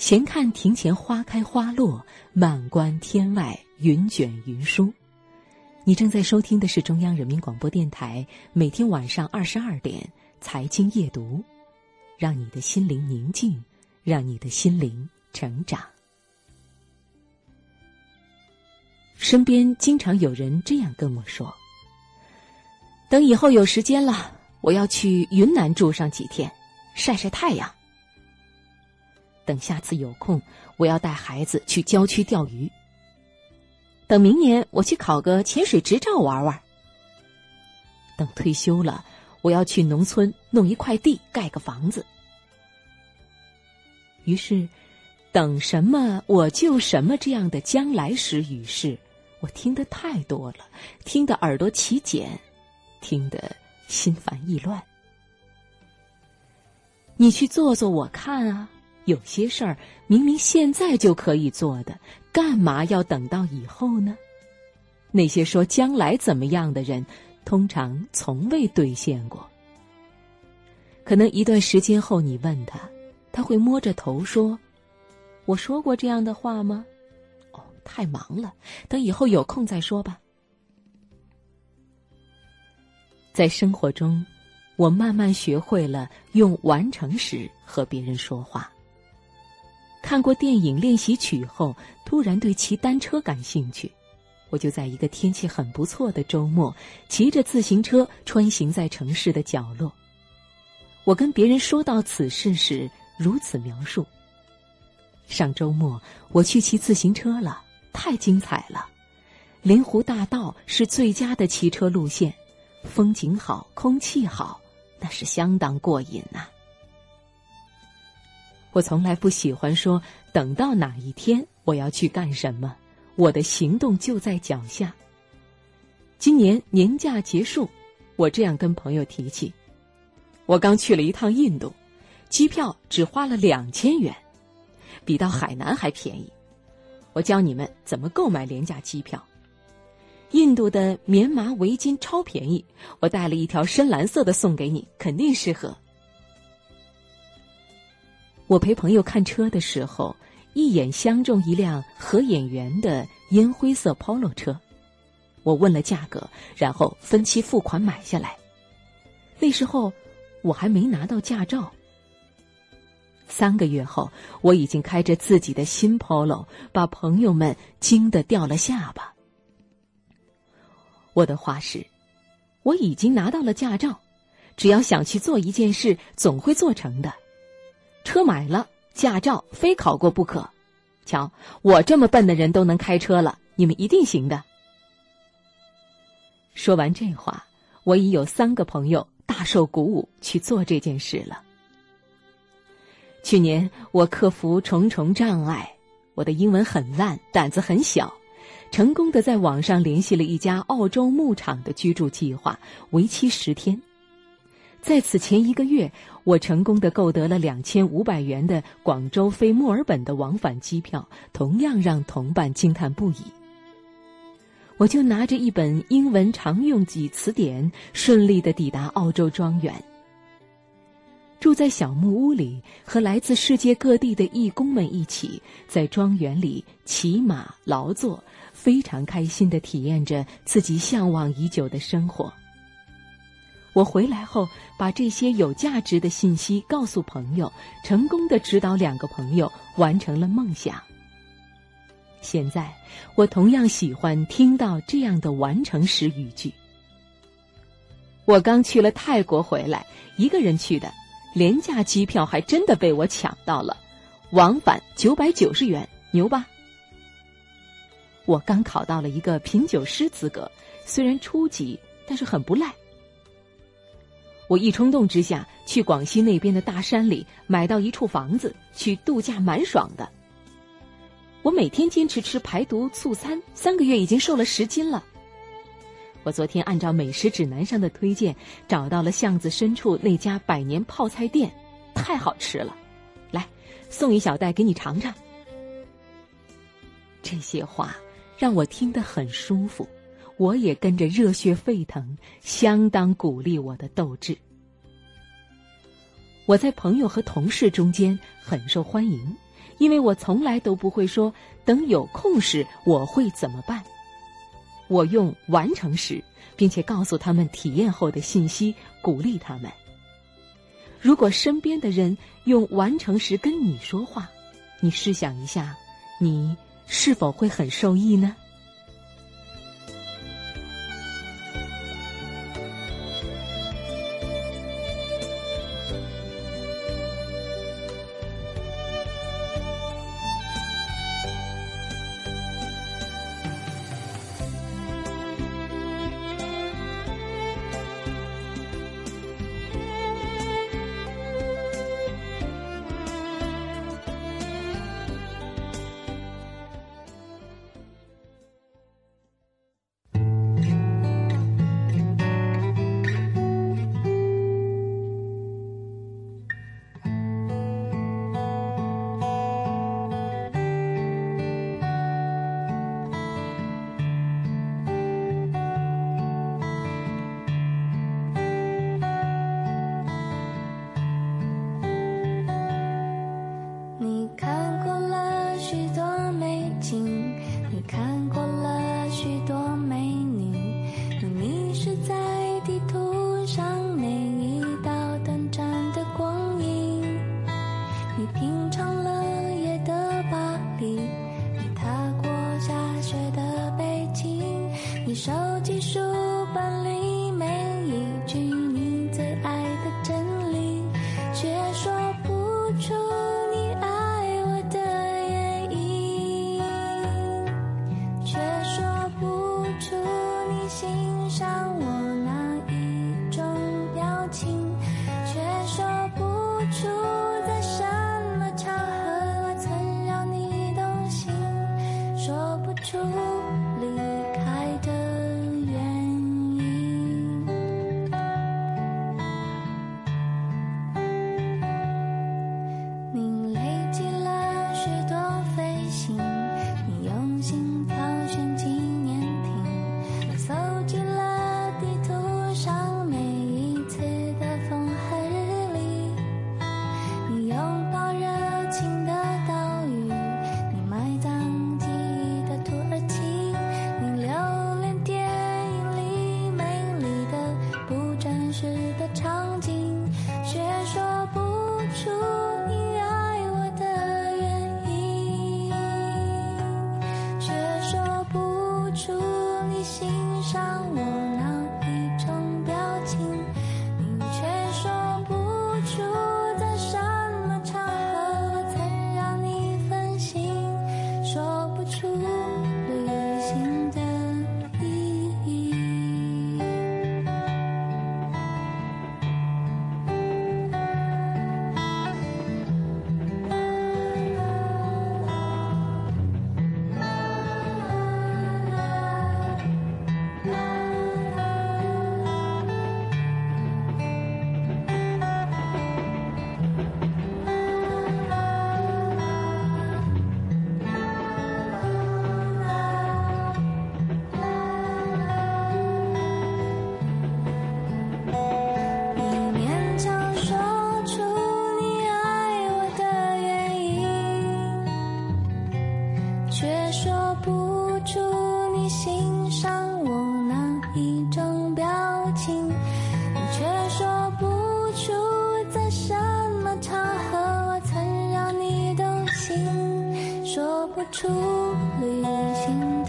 闲看庭前花开花落，漫观天外云卷云舒。你正在收听的是中央人民广播电台每天晚上二十二点财经夜读，让你的心灵宁静，让你的心灵成长。身边经常有人这样跟我说：“等以后有时间了，我要去云南住上几天，晒晒太阳。”等下次有空，我要带孩子去郊区钓鱼。等明年我去考个潜水执照玩玩。等退休了，我要去农村弄一块地盖个房子。于是，等什么我就什么这样的将来时语事，我听得太多了，听得耳朵起茧，听得心烦意乱。你去做做我看啊。有些事儿明明现在就可以做的，干嘛要等到以后呢？那些说将来怎么样的人，通常从未兑现过。可能一段时间后，你问他，他会摸着头说：“我说过这样的话吗？”哦，太忙了，等以后有空再说吧。在生活中，我慢慢学会了用完成时和别人说话。看过电影练习曲后，突然对骑单车感兴趣，我就在一个天气很不错的周末，骑着自行车穿行在城市的角落。我跟别人说到此事时，如此描述：上周末我去骑自行车了，太精彩了！临湖大道是最佳的骑车路线，风景好，空气好，那是相当过瘾呐。我从来不喜欢说等到哪一天我要去干什么，我的行动就在脚下。今年年假结束，我这样跟朋友提起：我刚去了一趟印度，机票只花了两千元，比到海南还便宜。我教你们怎么购买廉价机票。印度的棉麻围巾超便宜，我带了一条深蓝色的送给你，肯定适合。我陪朋友看车的时候，一眼相中一辆合眼缘的烟灰色 Polo 车，我问了价格，然后分期付款买下来。那时候我还没拿到驾照。三个月后，我已经开着自己的新 Polo，把朋友们惊得掉了下巴。我的话是，我已经拿到了驾照，只要想去做一件事，总会做成的。车买了，驾照非考过不可。瞧，我这么笨的人都能开车了，你们一定行的。说完这话，我已有三个朋友大受鼓舞去做这件事了。去年我克服重重障碍，我的英文很烂，胆子很小，成功的在网上联系了一家澳洲牧场的居住计划，为期十天。在此前一个月，我成功的购得了两千五百元的广州飞墨尔本的往返机票，同样让同伴惊叹不已。我就拿着一本英文常用级词典，顺利的抵达澳洲庄园。住在小木屋里，和来自世界各地的义工们一起在庄园里骑马劳作，非常开心的体验着自己向往已久的生活。我回来后，把这些有价值的信息告诉朋友，成功的指导两个朋友完成了梦想。现在，我同样喜欢听到这样的完成时语句。我刚去了泰国回来，一个人去的，廉价机票还真的被我抢到了，往返九百九十元，牛吧？我刚考到了一个品酒师资格，虽然初级，但是很不赖。我一冲动之下，去广西那边的大山里买到一处房子去度假，蛮爽的。我每天坚持吃排毒促餐，三个月已经瘦了十斤了。我昨天按照美食指南上的推荐，找到了巷子深处那家百年泡菜店，太好吃了。来，送一小袋给你尝尝。这些话让我听得很舒服。我也跟着热血沸腾，相当鼓励我的斗志。我在朋友和同事中间很受欢迎，因为我从来都不会说等有空时我会怎么办。我用完成时，并且告诉他们体验后的信息，鼓励他们。如果身边的人用完成时跟你说话，你试想一下，你是否会很受益呢？却说不出你欣赏我哪一种表情，你却说不出在什么场合我曾让你动心，说不出旅行。